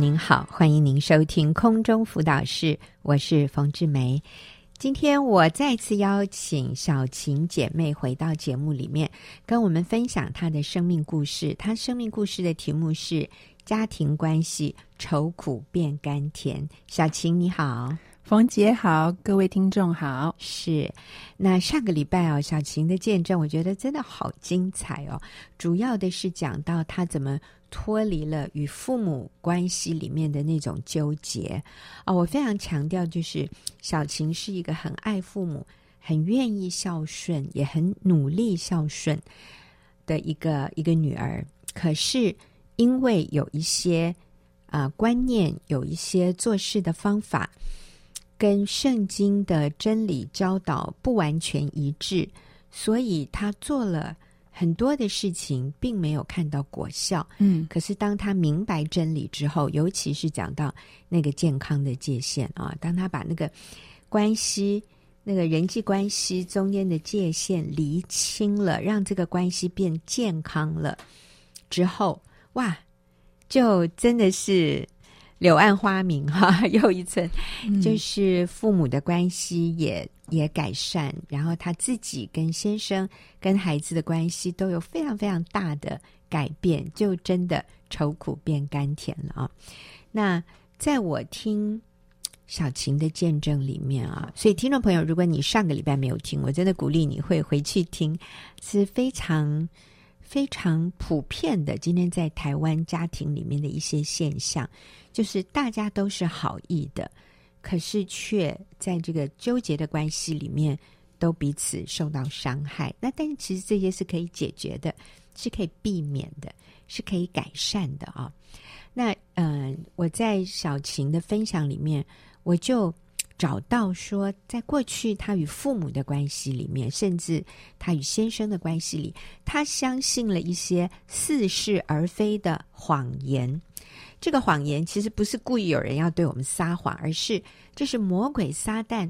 您好，欢迎您收听空中辅导室，我是冯志梅。今天我再次邀请小琴姐妹回到节目里面，跟我们分享她的生命故事。她生命故事的题目是“家庭关系愁苦变甘甜”。小琴你好。冯姐好，各位听众好。是，那上个礼拜哦，小琴的见证，我觉得真的好精彩哦。主要的是讲到她怎么脱离了与父母关系里面的那种纠结啊、我非常强调，就是小琴是一个很爱父母、很愿意孝顺、也很努力孝顺的一个一个女儿。可是因为有一些啊、观念，有一些做事的方法。跟圣经的真理教导不完全一致，所以他做了很多的事情，并没有看到果效。嗯，可是当他明白真理之后，尤其是讲到那个健康的界限啊，当他把那个关系、那个人际关系中间的界限厘清了，让这个关系变健康了之后，哇，就真的是。柳暗花明哈，又一层，就是父母的关系也、嗯、也改善，然后他自己跟先生、跟孩子的关系都有非常非常大的改变，就真的愁苦变甘甜了啊！那在我听小琴的见证里面啊，所以听众朋友，如果你上个礼拜没有听，我真的鼓励你会回去听，是非常。非常普遍的，今天在台湾家庭里面的一些现象，就是大家都是好意的，可是却在这个纠结的关系里面，都彼此受到伤害。那但其实这些是可以解决的，是可以避免的，是可以改善的啊。那嗯、我在小琴的分享里面，我就。找到说，在过去他与父母的关系里面，甚至他与先生的关系里，他相信了一些似是而非的谎言。这个谎言其实不是故意有人要对我们撒谎，而是这是魔鬼撒旦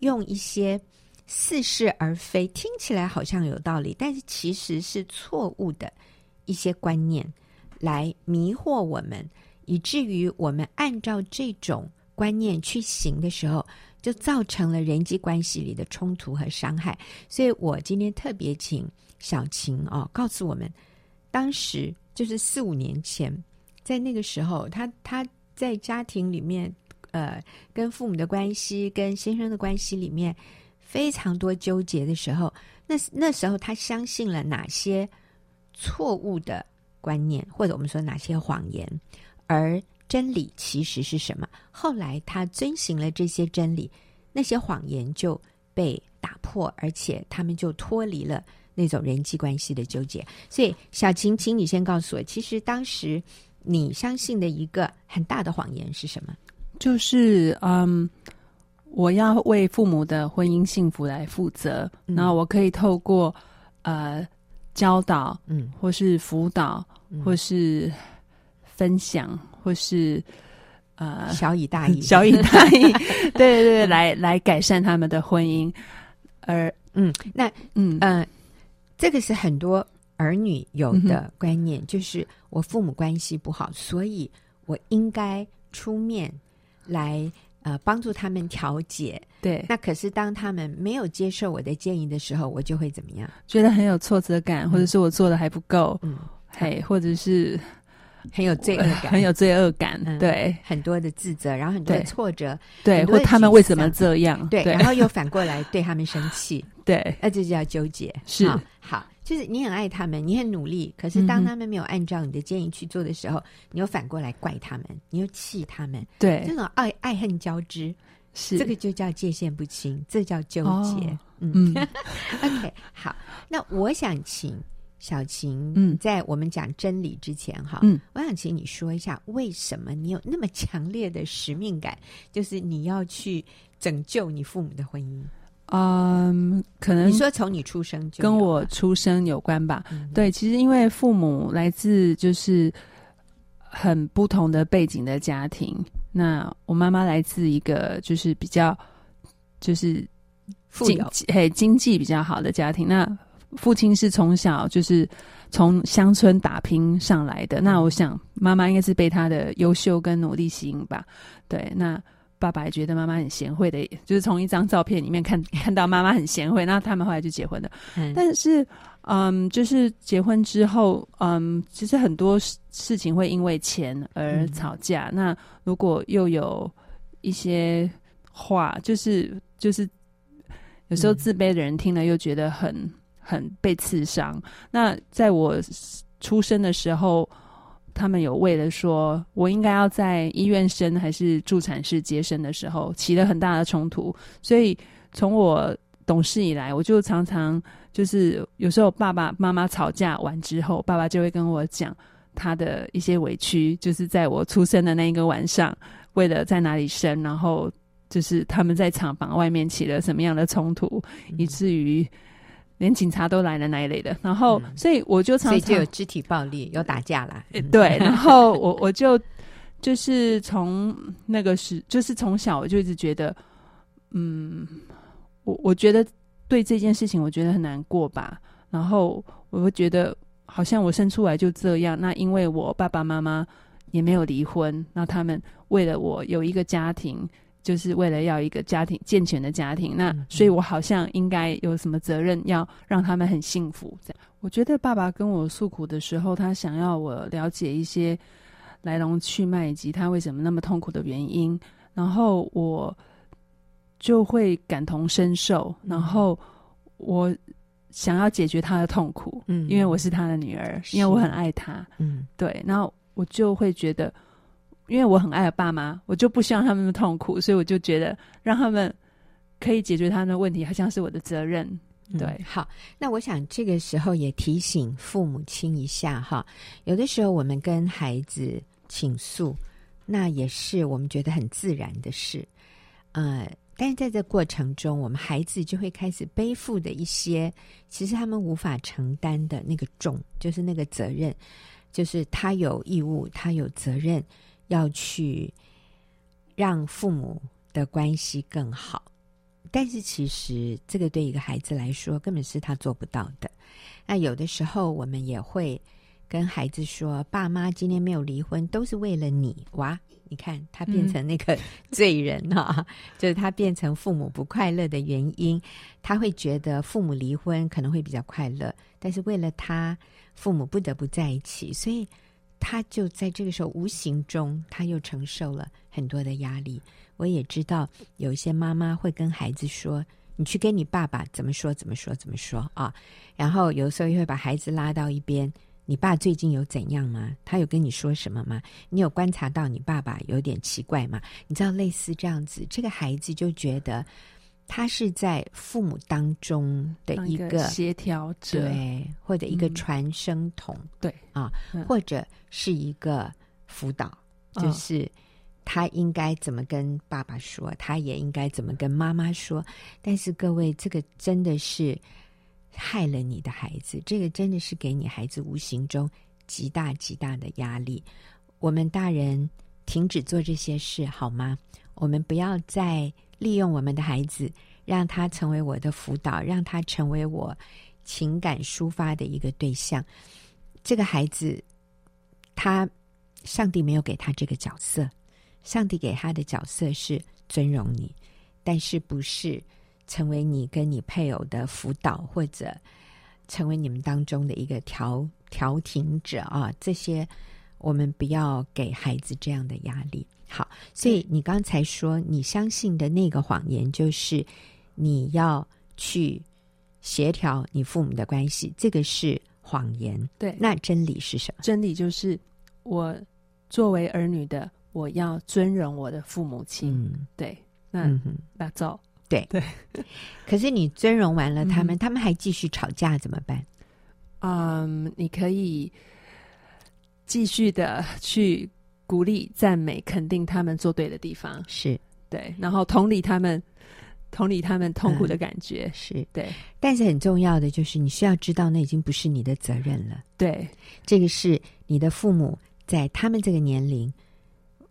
用一些似是而非、听起来好像有道理，但是其实是错误的一些观念来迷惑我们，以至于我们按照这种。观念去行的时候，就造成了人际关系里的冲突和伤害。所以我今天特别请小琴哦，告诉我们，当时就是四五年前，在那个时候，他他在家庭里面，呃，跟父母的关系、跟先生的关系里面非常多纠结的时候，那那时候他相信了哪些错误的观念，或者我们说哪些谎言，而。真理其实是什么？后来他遵循了这些真理，那些谎言就被打破，而且他们就脱离了那种人际关系的纠结。所以，小琴，请你先告诉我，其实当时你相信的一个很大的谎言是什么？就是嗯，我要为父母的婚姻幸福来负责，嗯、然后我可以透过呃教导，嗯，或是辅导，嗯、或是分享。或是呃，小以大义，小以大义，对对对，来来改善他们的婚姻。而嗯，那嗯呃，这个是很多儿女有的观念，嗯、就是我父母关系不好，所以我应该出面来呃帮助他们调解。对，那可是当他们没有接受我的建议的时候，我就会怎么样？觉得很有挫折感，或者是我做的还不够，嗯，嘿，或者是。很有罪恶感，很有罪恶感，嗯、对，很多的自责，然后很多的挫折，对，或他们为什么这样，对，对。然后又反过来对他们生气，对，那这就叫纠结，是。好，好，就是你很爱他们，你很努力，可是当他们没有按照你的建议去做的时候，嗯、你又反过来怪他们，你又气他们，对，这种爱爱恨交织，是。这个就叫界限不清，这叫纠结，哦、嗯，OK，好，那我想请。小琴，嗯，在我们讲真理之前，哈，嗯，我想请你说一下，为什么你有那么强烈的使命感，就是你要去拯救你父母的婚姻？嗯，可能你说从你出生就跟我出生有关吧？嗯、对，其实因为父母来自就是很不同的背景的家庭，那我妈妈来自一个就是比较就是经济，嘿，经济比较好的家庭，那。父亲是从小就是从乡村打拼上来的，那我想妈妈应该是被他的优秀跟努力吸引吧。对，那爸爸也觉得妈妈很贤惠的，就是从一张照片里面看 看到妈妈很贤惠，那他们后来就结婚了。嗯，但是，嗯，就是结婚之后，嗯，其实很多事情会因为钱而吵架。嗯，那如果又有一些话，就是就是。有时候自卑的人听了又觉得很很被刺伤。那在我出生的时候，他们有为了说我应该要在医院生还是助产士接生的时候起了很大的冲突。所以从我懂事以来，我就常常就是有时候爸爸妈妈吵架完之后，爸爸就会跟我讲他的一些委屈，就是在我出生的那一个晚上，为了在哪里生，然后。就是他们在厂房外面起了什么样的冲突，嗯、以至于连警察都来了那一类的。然后，嗯、所以我就常常所以就有肢体暴力，有打架啦。对，然后我 我就就是从那个时，就是从小我就一直觉得，嗯，我我觉得对这件事情我觉得很难过吧。然后我会觉得好像我生出来就这样。那因为我爸爸妈妈也没有离婚，那他们为了我有一个家庭。就是为了要一个家庭健全的家庭，那所以我好像应该有什么责任要让他们很幸福。这样，我觉得爸爸跟我诉苦的时候，他想要我了解一些来龙去脉以及他为什么那么痛苦的原因，然后我就会感同身受，然后我想要解决他的痛苦，嗯，因为我是他的女儿，因为我很爱他，嗯，对，然后我就会觉得。因为我很爱我爸妈，我就不希望他们痛苦，所以我就觉得让他们可以解决他们的问题，好像是我的责任。对，嗯、好，那我想这个时候也提醒父母亲一下哈，有的时候我们跟孩子倾诉，那也是我们觉得很自然的事，呃，但是在这过程中，我们孩子就会开始背负的一些，其实他们无法承担的那个重，就是那个责任，就是他有义务，他有责任。要去让父母的关系更好，但是其实这个对一个孩子来说根本是他做不到的。那有的时候我们也会跟孩子说：“爸妈今天没有离婚，都是为了你。”哇，你看他变成那个罪人哈，嗯、就是他变成父母不快乐的原因。他会觉得父母离婚可能会比较快乐，但是为了他，父母不得不在一起，所以。他就在这个时候无形中，他又承受了很多的压力。我也知道有一些妈妈会跟孩子说：“你去跟你爸爸怎么说，怎么说，怎么说啊。”然后有时候又会把孩子拉到一边：“你爸最近有怎样吗？他有跟你说什么吗？你有观察到你爸爸有点奇怪吗？”你知道，类似这样子，这个孩子就觉得。他是在父母当中的一个协调者，对，或者一个传声筒，嗯、对啊，或者是一个辅导，嗯、就是他应该怎么跟爸爸说，哦、他也应该怎么跟妈妈说。但是各位，这个真的是害了你的孩子，这个真的是给你孩子无形中极大极大的压力。我们大人停止做这些事好吗？我们不要再。利用我们的孩子，让他成为我的辅导，让他成为我情感抒发的一个对象。这个孩子，他上帝没有给他这个角色，上帝给他的角色是尊荣你，但是不是成为你跟你配偶的辅导，或者成为你们当中的一个调调停者啊？这些我们不要给孩子这样的压力。好，所以你刚才说你相信的那个谎言，就是你要去协调你父母的关系，这个是谎言。对，那真理是什么？真理就是我作为儿女的，我要尊荣我的父母亲。嗯，对，那那走，对对。可是你尊荣完了他们，嗯、他们还继续吵架怎么办？嗯，你可以继续的去。鼓励、赞美、肯定他们做对的地方，是。对，然后同理他们，同理他们痛苦的感觉，嗯、是。对。但是很重要的就是，你需要知道，那已经不是你的责任了。对，这个是你的父母在他们这个年龄，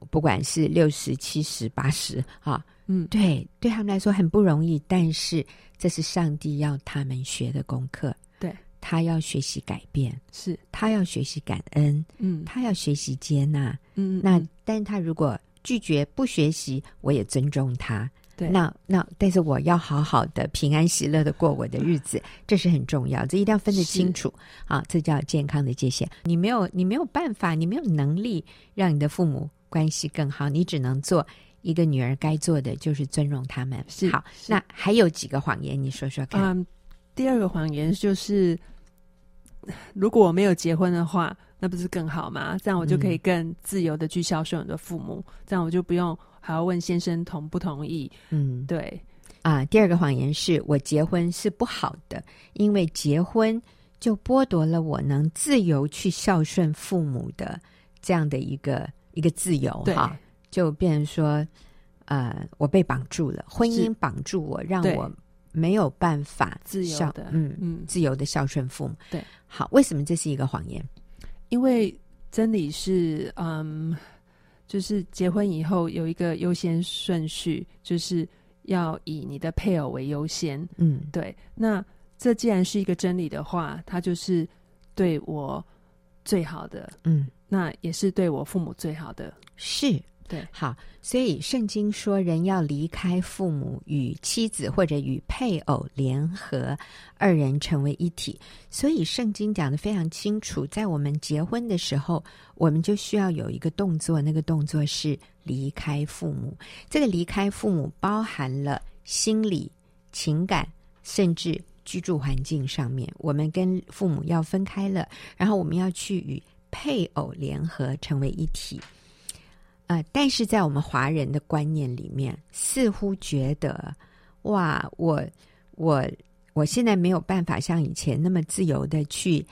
不管是六十、七十、八十，哈，嗯，对，对他们来说很不容易，但是这是上帝要他们学的功课。对，他要学习改变，是。他要学习感恩，嗯，他要学习接纳，嗯，那但是他如果拒绝不学习，我也尊重他。对，那那但是我要好好的平安喜乐的过我的日子，这是很重要，这一定要分得清楚啊，这叫健康的界限。你没有你没有办法，你没有能力让你的父母关系更好，你只能做一个女儿该做的，就是尊重他们。是好，那还有几个谎言，你说说看。嗯，第二个谎言就是，如果我没有结婚的话，那不是更好吗？这样我就可以更自由的去孝顺我的父母，嗯、这样我就不用。还要问先生同不同意？嗯，对啊。第二个谎言是我结婚是不好的，因为结婚就剥夺了我能自由去孝顺父母的这样的一个一个自由哈，就变成说，呃，我被绑住了，婚姻绑住我，让我没有办法自由的，嗯嗯，自由的孝顺父母。对，好，为什么这是一个谎言？因为真理是，嗯。就是结婚以后有一个优先顺序，就是要以你的配偶为优先。嗯，对。那这既然是一个真理的话，它就是对我最好的。嗯，那也是对我父母最好的。是。对，好，所以圣经说，人要离开父母，与妻子或者与配偶联合，二人成为一体。所以圣经讲得非常清楚，在我们结婚的时候，我们就需要有一个动作，那个动作是离开父母。这个离开父母包含了心理、情感，甚至居住环境上面，我们跟父母要分开了，然后我们要去与配偶联合，成为一体。呃，但是在我们华人的观念里面，似乎觉得，哇，我我我现在没有办法像以前那么自由的去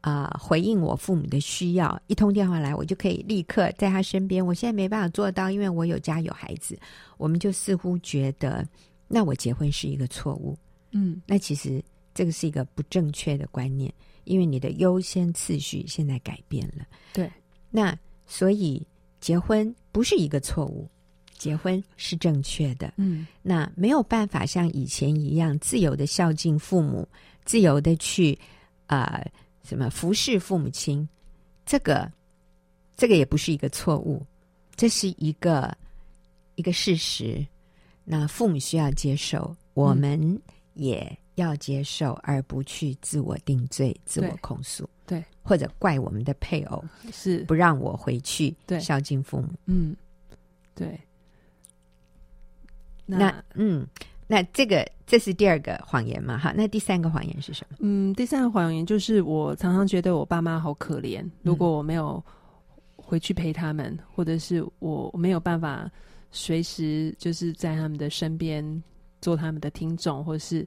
啊、呃、回应我父母的需要，一通电话来，我就可以立刻在他身边。我现在没办法做到，因为我有家有孩子。我们就似乎觉得，那我结婚是一个错误。嗯，那其实这个是一个不正确的观念，因为你的优先次序现在改变了。对，那所以。结婚不是一个错误，结婚是正确的。嗯，那没有办法像以前一样自由的孝敬父母，自由的去啊、呃、什么服侍父母亲，这个这个也不是一个错误，这是一个一个事实。那父母需要接受，我们也要接受，嗯、而不去自我定罪、自我控诉。对，或者怪我们的配偶是不让我回去孝敬父母。嗯，对。那，那嗯，那这个这是第二个谎言嘛？哈，那第三个谎言是什么？嗯，第三个谎言就是我常常觉得我爸妈好可怜，如果我没有回去陪他们，嗯、或者是我没有办法随时就是在他们的身边做他们的听众，或者是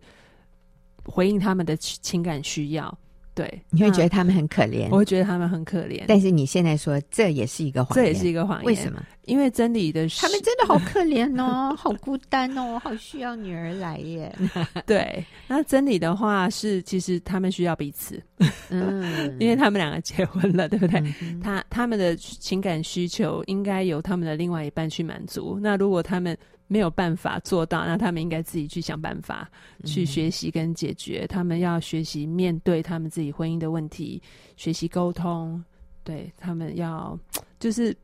回应他们的情感需要。对，你会觉得他们很可怜，我会觉得他们很可怜。但是你现在说这也是一个谎言，这也是一个谎言。为什么？因为真理的，他们真的好可怜哦，好孤单哦，好需要女儿来耶。对，那真理的话是，其实他们需要彼此，嗯，因为他们两个结婚了，对不对？嗯、他他们的情感需求应该由他们的另外一半去满足。那如果他们没有办法做到，那他们应该自己去想办法，去学习跟解决。嗯、他们要学习面对他们自己婚姻的问题，学习沟通。对，他们要就是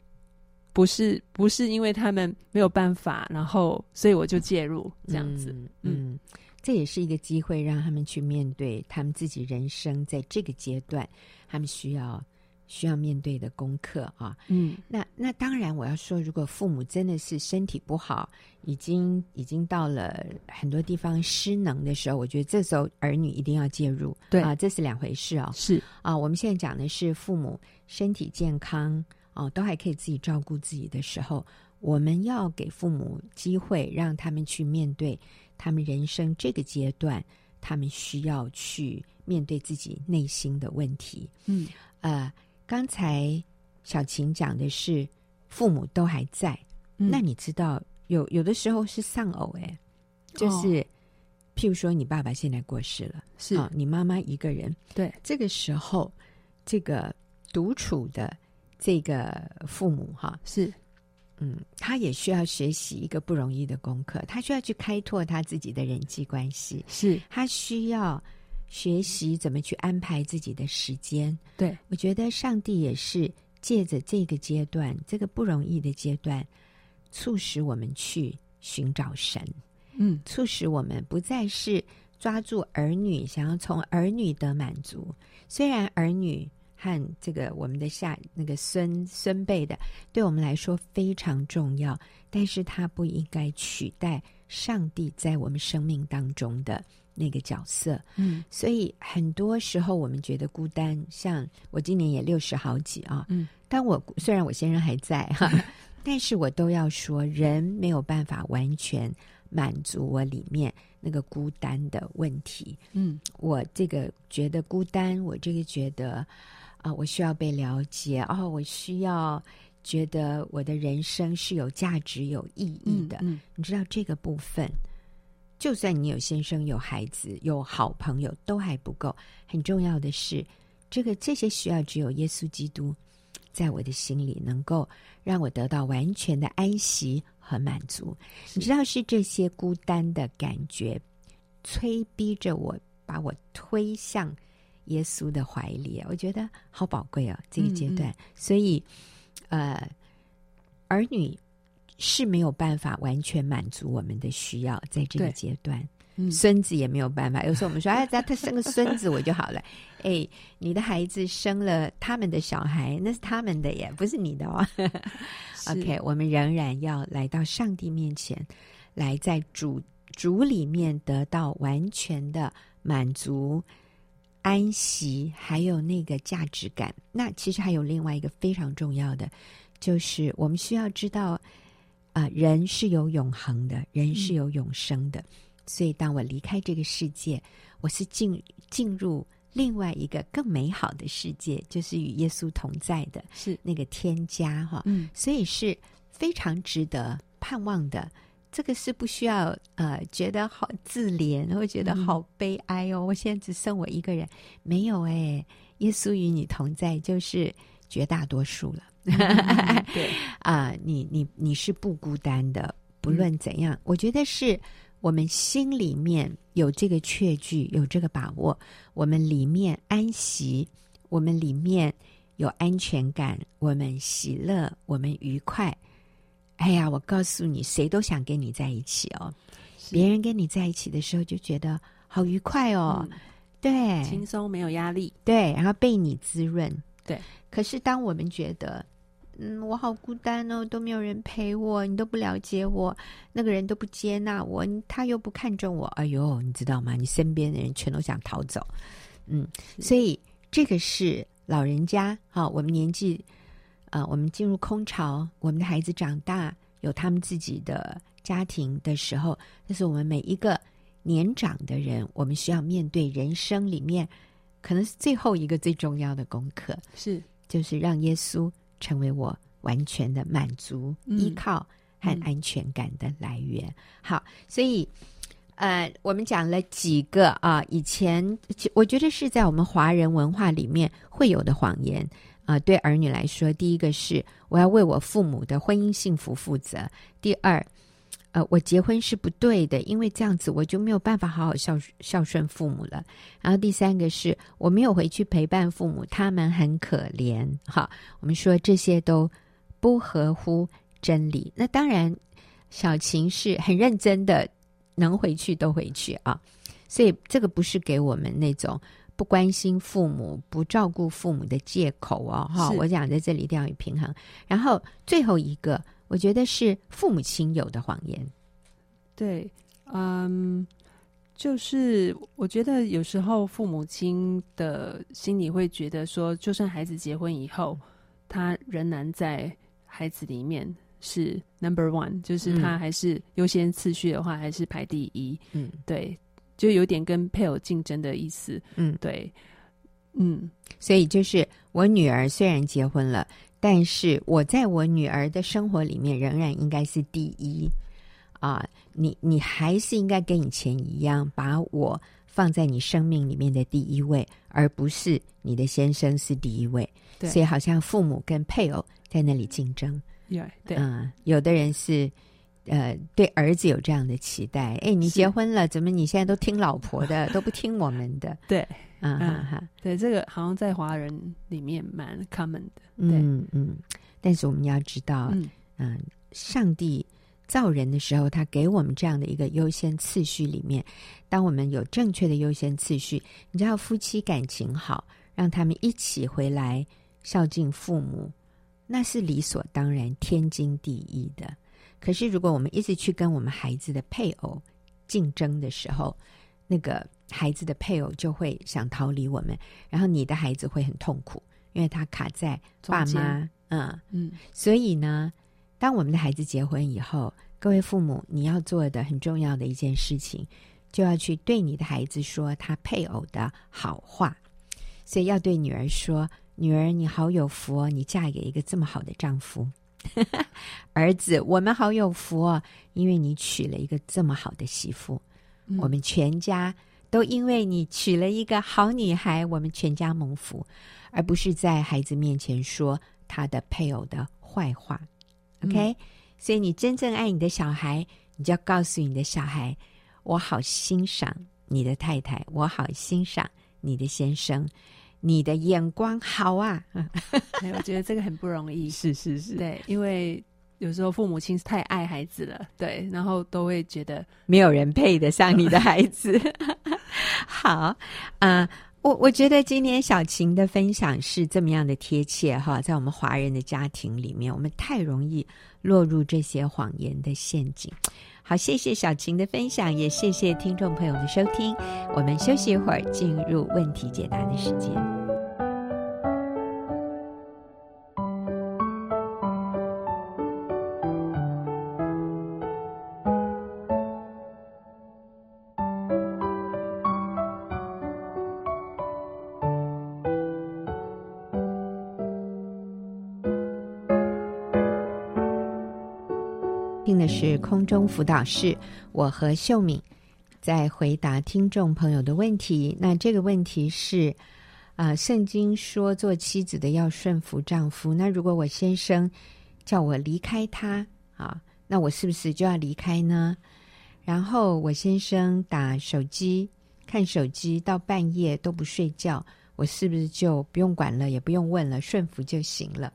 不是不是因为他们没有办法，然后所以我就介入这样子。嗯，嗯，这也是一个机会，让他们去面对他们自己人生在这个阶段，他们需要。需要面对的功课啊，嗯，那那当然，我要说，如果父母真的是身体不好，已经已经到了很多地方失能的时候，我觉得这时候儿女一定要介入，对。啊，这是两回事哦。是。啊，我们现在讲的是父母身体健康啊，都还可以自己照顾自己的时候，我们要给父母机会，让他们去面对他们人生这个阶段，他们需要去面对自己内心的问题，嗯，呃。刚才小琴讲的是父母都还在，嗯、那你知道有有的时候是丧偶哎，就是、哦、譬如说你爸爸现在过世了，是、哦、你妈妈一个人，对，这个时候这个独处的这个父母哈是，嗯，他也需要学习一个不容易的功课，他需要去开拓他自己的人际关系，是。他需要。学习怎么去安排自己的时间。对，我觉得上帝也是借着这个阶段，这个不容易的阶段，促使我们去寻找神。嗯，促使我们不再是抓住儿女，想要从儿女得满足。虽然儿女和这个我们的下那个孙孙辈的，对我们来说非常重要，但是他不应该取代上帝在我们生命当中的那个角色。嗯，所以很多时候我们觉得孤单，像我今年也六十好几啊。嗯，但我虽然我先生还在哈，但是我都要说，人没有办法完全满足我里面那个孤单的问题。嗯，我这个觉得孤单，我这个觉得啊、呃，我需要被了解哦，我需要觉得我的人生是有价值、有意义的。嗯嗯、你知道这个部分，就算你有先生、有孩子、有好朋友，都还不够。很重要的是，这个这些需要只有耶稣基督在我的心里能够让我得到完全的安息。和满足，你知道是这些孤单的感觉，催逼着我把我推向耶稣的怀里。我觉得好宝贵哦，这个阶段。嗯嗯。所以，呃，儿女是没有办法完全满足我们的需要，在这个阶段。嗯、孙子也没有办法。有时候我们说，哎，只要他生个孙子，我就好了。哎，你的孩子生了他们的小孩，那是他们的耶，不是你的哦。OK，我们仍然要来到上帝面前，来在主主里面得到完全的满足、安息，还有那个价值感。那其实还有另外一个非常重要的，就是我们需要知道，啊、呃，人是有永恒的，人是有永生的。嗯所以，当我离开这个世界，我是进进入另外一个更美好的世界，就是与耶稣同在的，是那个天家哈。嗯，所以是非常值得盼望的。这个是不需要呃觉得好自怜，会觉得好悲哀哦。嗯、我现在只剩我一个人，没有哎，耶稣与你同在，就是绝大多数了。嗯、对啊、呃，你你你是不孤单的，不论怎样，嗯、我觉得是。我们心里面有这个确据，有这个把握，我们里面安息，我们里面有安全感，我们喜乐，我们愉快。哎呀，我告诉你，谁都想跟你在一起哦。别人跟你在一起的时候，就觉得好愉快哦，嗯、对，轻松没有压力，对，然后被你滋润，对。可是当我们觉得，嗯，我好孤单哦，都没有人陪我，你都不了解我，那个人都不接纳我，他又不看重我，哎呦，你知道吗？你身边的人全都想逃走，嗯，所以这个是老人家，啊，我们年纪，啊、呃，我们进入空巢，我们的孩子长大，有他们自己的家庭的时候，这是我们每一个年长的人，我们需要面对人生里面可能是最后一个最重要的功课，是，就是让耶稣。成为我完全的满足、依靠和安全感的来源。嗯、好，所以呃，我们讲了几个啊，以前我觉得是在我们华人文化里面会有的谎言啊。对儿女来说，第一个是我要为我父母的婚姻幸福负责；第二，呃，我结婚是不对的，因为这样子我就没有办法好好孝孝顺父母了。然后第三个是我没有回去陪伴父母，他们很可怜。哈，我们说这些都不合乎真理。那当然，小琴是很认真的，能回去都回去啊。所以这个不是给我们那种不关心父母、不照顾父母的借口哦。哈，我讲在这里一定要有平衡。然后最后一个。我觉得是父母亲有的谎言，对，嗯，就是我觉得有时候父母亲的心里会觉得说，就算孩子结婚以后，他仍然在孩子里面是 number one，就是他还是优先次序的话，还是排第一。嗯，对，就有点跟配偶竞争的意思。嗯，对，嗯，所以就是我女儿虽然结婚了。但是我在我女儿的生活里面仍然应该是第一啊！你你还是应该跟以前一样，把我放在你生命里面的第一位，而不是你的先生是第一位。对，所以好像父母跟配偶在那里竞争。对，嗯，有的人是呃，对儿子有这样的期待。哎，你结婚了，怎么你现在都听老婆的，都不听我们的？对，啊哈哈，对，这个好像在华人里面蛮 common 的。嗯嗯，但是我们要知道，嗯、呃，上帝造人的时候，他给我们这样的一个优先次序里面，当我们有正确的优先次序，你知道夫妻感情好，让他们一起回来孝敬父母。那是理所当然、天经地义的。可是，如果我们一直去跟我们孩子的配偶竞争的时候，那个孩子的配偶就会想逃离我们，然后你的孩子会很痛苦，因为他卡在爸妈。嗯嗯。所以呢，当我们的孩子结婚以后，各位父母，你要做的很重要的一件事情，就要去对你的孩子说他配偶的好话。所以要对女儿说。女儿，你好有福哦！你嫁给一个这么好的丈夫。儿子，我们好有福哦，因为你娶了一个这么好的媳妇。嗯。我们全家都因为你娶了一个好女孩，我们全家蒙福，而不是在孩子面前说他的配偶的坏话。OK，嗯。所以你真正爱你的小孩，你就要告诉你的小孩：我好欣赏你的太太，我好欣赏你的先生。你的眼光好啊！我觉得这个很不容易。是是是，对，因为有时候父母亲太爱孩子了，对，然后都会觉得没有人配得上你的孩子。好啊，呃，我我觉得今天小琴的分享是这么样的贴切哈，在我们华人的家庭里面，我们太容易落入这些谎言的陷阱。好，谢谢小琴的分享，也谢谢听众朋友的收听。我们休息一会儿，进入问题解答的时间。空中辅导室，我和秀敏在回答听众朋友的问题。那这个问题是，啊、圣经说做妻子的要顺服丈夫。那如果我先生叫我离开他啊，那我是不是就要离开呢？然后我先生打手机看手机到半夜都不睡觉，我是不是就不用管了，也不用问了，顺服就行了？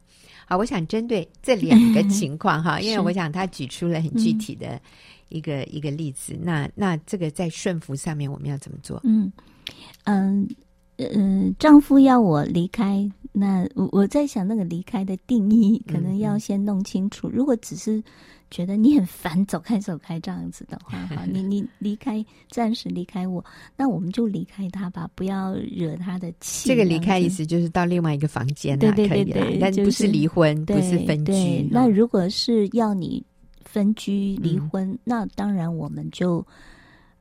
好，我想针对这两个情况哈，因为我想他举出了很具体的一个、嗯、一个例子。那那这个在顺服上面，我们要怎么做？嗯嗯嗯，丈夫要我离开，那我我在想那个离开的定义，可能要先弄清楚。嗯、如果只是觉得你很烦，走开走开这样子的话，哈，你你离开，暂时离开我，那我们就离开他吧，不要惹他的气。这个离开意思就是到另外一个房间，对对对对，但不是离婚，不是分居。那如果是要你分居离婚，那当然我们就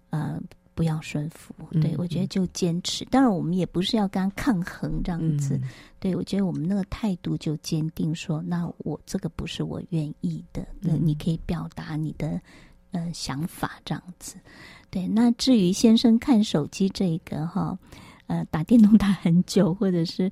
呃。不要顺服，对，我觉得就坚持。当然，我们也不是要跟他抗衡这样子。对，我觉得我们那个态度就坚定说，说那我这个不是我愿意的，那你可以表达你的呃想法这样子。对，那至于先生看手机这个哈，呃，打电动打很久，或者是。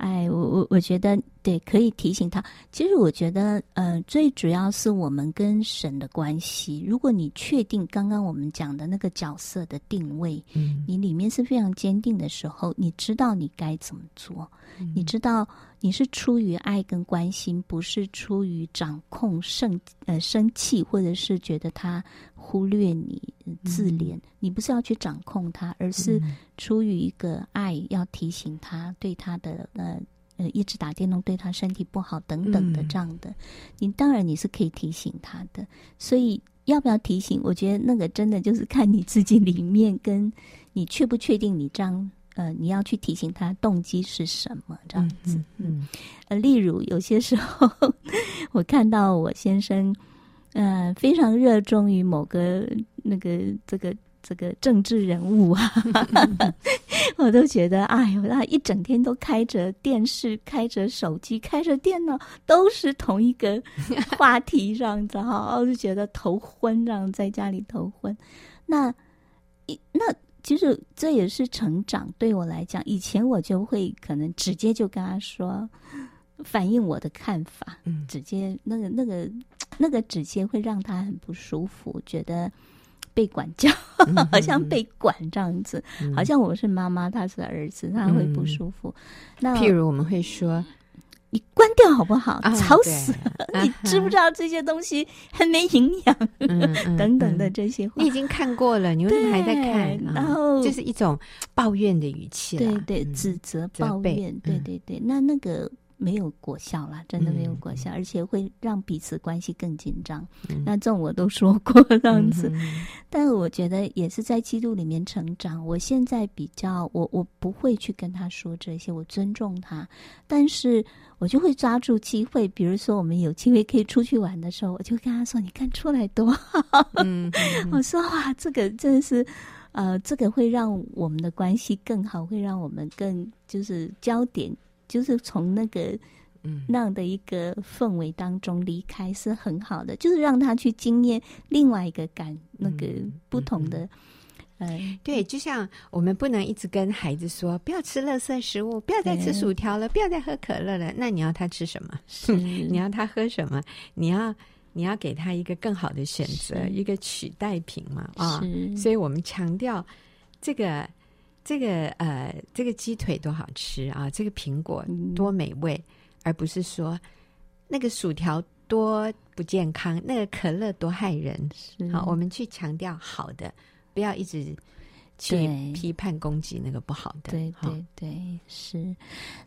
哎，我我我觉得对，可以提醒他。其实我觉得，呃，最主要是我们跟神的关系。如果你确定刚刚我们讲的那个角色的定位，嗯，你里面是非常坚定的时候，你知道你该怎么做，嗯，你知道你是出于爱跟关心，不是出于掌控、生呃生气，或者是觉得他忽略你、自怜。嗯，你不是要去掌控他，而是出于一个爱，要提醒他对他的呃呃一直打电动对他身体不好等等的这样的。嗯，你当然你是可以提醒他的，所以要不要提醒？我觉得那个真的就是看你自己里面，跟你确不确定你这样。呃，你要去提醒他动机是什么，这样子。嗯，嗯，呃，例如有些时候，我看到我先生，呃，非常热衷于某个那个这个这个政治人物啊，我都觉得，哎呦，他一整天都开着电视、开着手机、开着电脑，都是同一个 话题，这样子哈，我就觉得头昏，这样在家里头昏。那一那。其实这也是成长，对我来讲，以前我就会可能直接就跟他说：“反映我的看法，嗯，直接那个那个那个直接会让他很不舒服，觉得被管教，嗯、好像被管这样子，嗯、好像我是妈妈，他是儿子，他会不舒服。嗯、那譬如我们会说。你关掉好不好？吵死了！啊、你知不知道这些东西很没营养？嗯、等等的这些话，你已经看过了，你为什么还在看？然后就是一种抱怨的语气，对对，指责、抱怨，对对对。那那个。没有果效啦，真的没有果效，嗯、而且会让彼此关系更紧张。嗯、那这种我都说过这样子，嗯、但我觉得也是在基督里面成长。我现在比较，我我不会去跟他说这些，我尊重他，但是我就会抓住机会，比如说我们有机会可以出去玩的时候，我就跟他说：“你看出来多好。嗯”嗯、我说：“哇，这个真的是，呃，这个会让我们的关系更好，会让我们更就是焦点。”就是从那个那样的一个氛围当中离开是很好的，就是让他去经验另外一个感，那个不同的。嗯，对，就像我们不能一直跟孩子说不要吃垃圾食物，不要再吃薯条了，不要再喝可乐了。那你要他吃什么？是 你要他喝什么？你要你要给他一个更好的选择，一个取代品嘛？啊，所以我们强调这个。这个呃，这个鸡腿多好吃啊！这个苹果多美味，嗯、而不是说那个薯条多不健康，那个可乐多害人。是好，我们去强调好的，不要一直去批判攻击那个不好的。对对对，是。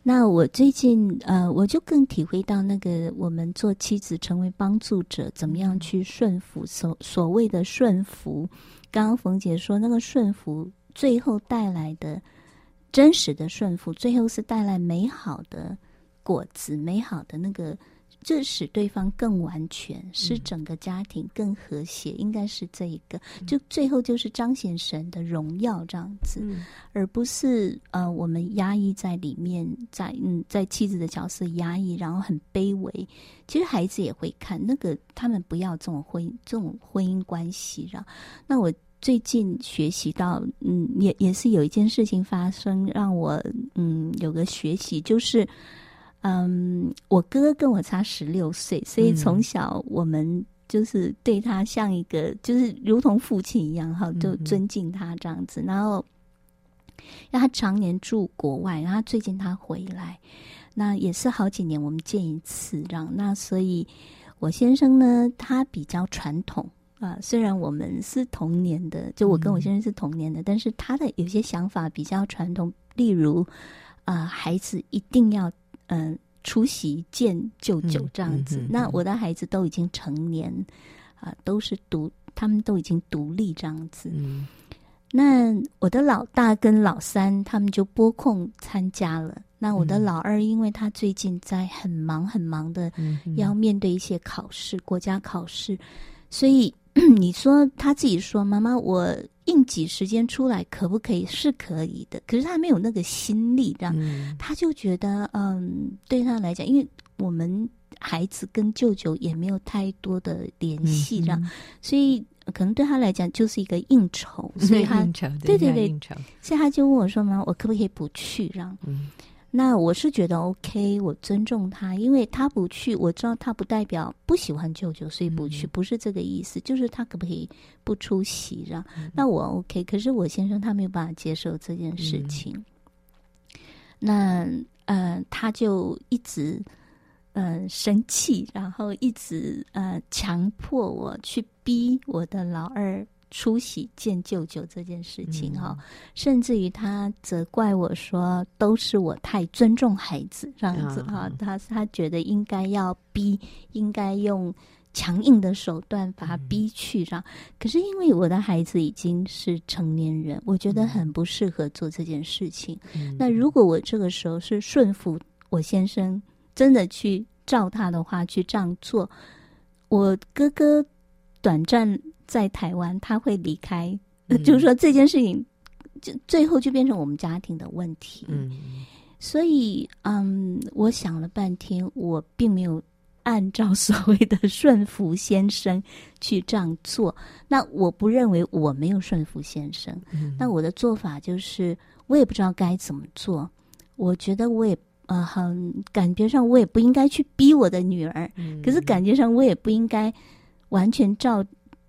那我最近呃，我就更体会到那个我们做妻子成为帮助者，怎么样去顺服所所谓的顺服。刚刚冯姐说那个顺服。最后带来的真实的顺服，最后是带来美好的果子，美好的那个，就使对方更完全，使整个家庭更和谐，嗯、应该是这一个。就最后就是彰显神的荣耀这样子，嗯、而不是呃我们压抑在里面，在嗯在妻子的角色压抑，然后很卑微。其实孩子也会看那个，他们不要这种婚这种婚姻关系，然后那我。最近学习到，嗯，也也是有一件事情发生，让我嗯有个学习，就是，嗯，我哥哥跟我差十六岁，所以从小我们就是对他像一个，嗯、就是如同父亲一样，哈，就尊敬他这样子。嗯、然后，让他常年住国外，然后最近他回来，那也是好几年我们见一次，这样。那所以，我先生呢，他比较传统。啊，虽然我们是同年的，就我跟我先生是同年的，嗯、但是他的有些想法比较传统，例如，啊、呃，孩子一定要嗯、呃、出席见舅舅这样子。嗯嗯嗯、那我的孩子都已经成年，啊、呃，都是独，他们都已经独立这样子。嗯、那我的老大跟老三他们就拨空参加了。那我的老二，因为他最近在很忙很忙的，要面对一些考试，国家考试，所以。你说他自己说，妈妈，我应急时间出来可不可以？是可以的，可是他没有那个心力，这样，嗯、他就觉得，嗯，对他来讲，因为我们孩子跟舅舅也没有太多的联系，这样，嗯、所以可能对他来讲就是一个应酬，所以他，对对对，所以他就问我说：“妈妈，我可不可以不去？”这样。嗯那我是觉得 OK，我尊重他，因为他不去，我知道他不代表不喜欢舅舅，所以不去，嗯、不是这个意思，就是他可不可以不出席，这样？嗯、那我 OK，可是我先生他没有办法接受这件事情。嗯、那呃，他就一直呃生气，然后一直呃强迫我去逼我的老二。出席见舅舅这件事情哈，嗯、甚至于他责怪我说，都是我太尊重孩子这样子哈，嗯、他他觉得应该要逼，应该用强硬的手段把他逼去这样。嗯、可是因为我的孩子已经是成年人，我觉得很不适合做这件事情。嗯、那如果我这个时候是顺服我先生，真的去照他的话去这样做，我哥哥短暂。在台湾，他会离开，嗯、就是说这件事情，就最后就变成我们家庭的问题。嗯，所以，嗯，我想了半天，我并没有按照所谓的顺服先生去这样做。那我不认为我没有顺服先生。嗯，那我的做法就是，我也不知道该怎么做。我觉得我也呃，很感觉上我也不应该去逼我的女儿，嗯、可是感觉上我也不应该完全照。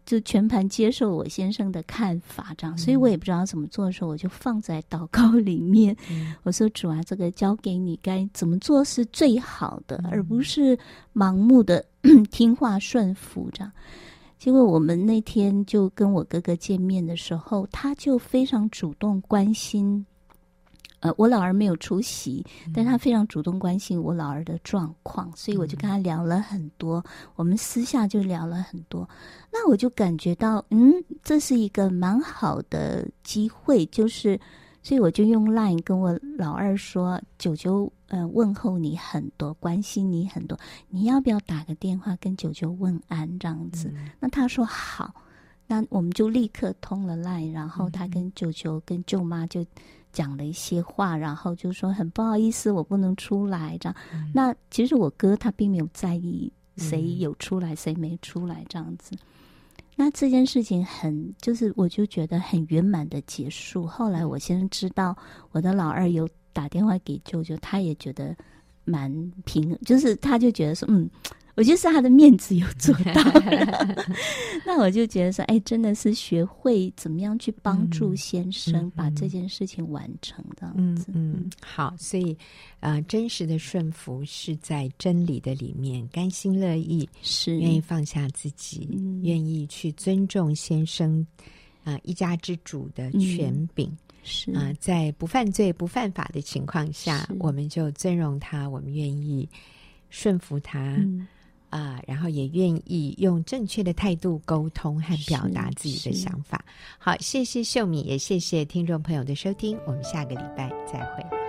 就全盘接受我先生的看法，这样，所以我也不知道怎么做的时候，我就放在祷告里面。嗯、我说：“主啊，这个交给你，该怎么做是最好的，嗯、而不是盲目的 听话顺服。”这样，结果我们那天就跟我哥哥见面的时候，他就非常主动关心。呃，我老儿没有出席，但他非常主动关心我老儿的状况，所以我就跟他聊了很多。我们私下就聊了很多，那我就感觉到，嗯，这是一个蛮好的机会，就是，所以我就用 Line 跟我老二说：“九九，呃，问候你很多，关心你很多，你要不要打个电话跟九九问安？这样子。嗯”那他说好，那我们就立刻通了 Line，然后他跟九九跟舅妈就。讲了一些话，然后就说很不好意思，我不能出来这样。嗯、那其实我哥他并没有在意谁有出来，谁没出来这样子。嗯、那这件事情很，就是我就觉得很圆满的结束。后来我先知道我的老二有打电话给舅舅，他也觉得蛮平，就是他就觉得说嗯。我觉得是他的面子有做到 那我就觉得说，哎，真的是学会怎么样去帮助先生把这件事情完成这样子。嗯，嗯，好，所以，呃，真实的顺服是在真理的里面，甘心乐意，是愿意放下自己，嗯、愿意去尊重先生，啊、呃，一家之主的权柄，嗯、是啊、呃，在不犯罪、不犯法的情况下，我们就尊荣他，我们愿意顺服他。嗯啊，然后也愿意用正确的态度沟通和表达自己的想法。好，谢谢秀敏，也谢谢听众朋友的收听，我们下个礼拜再会。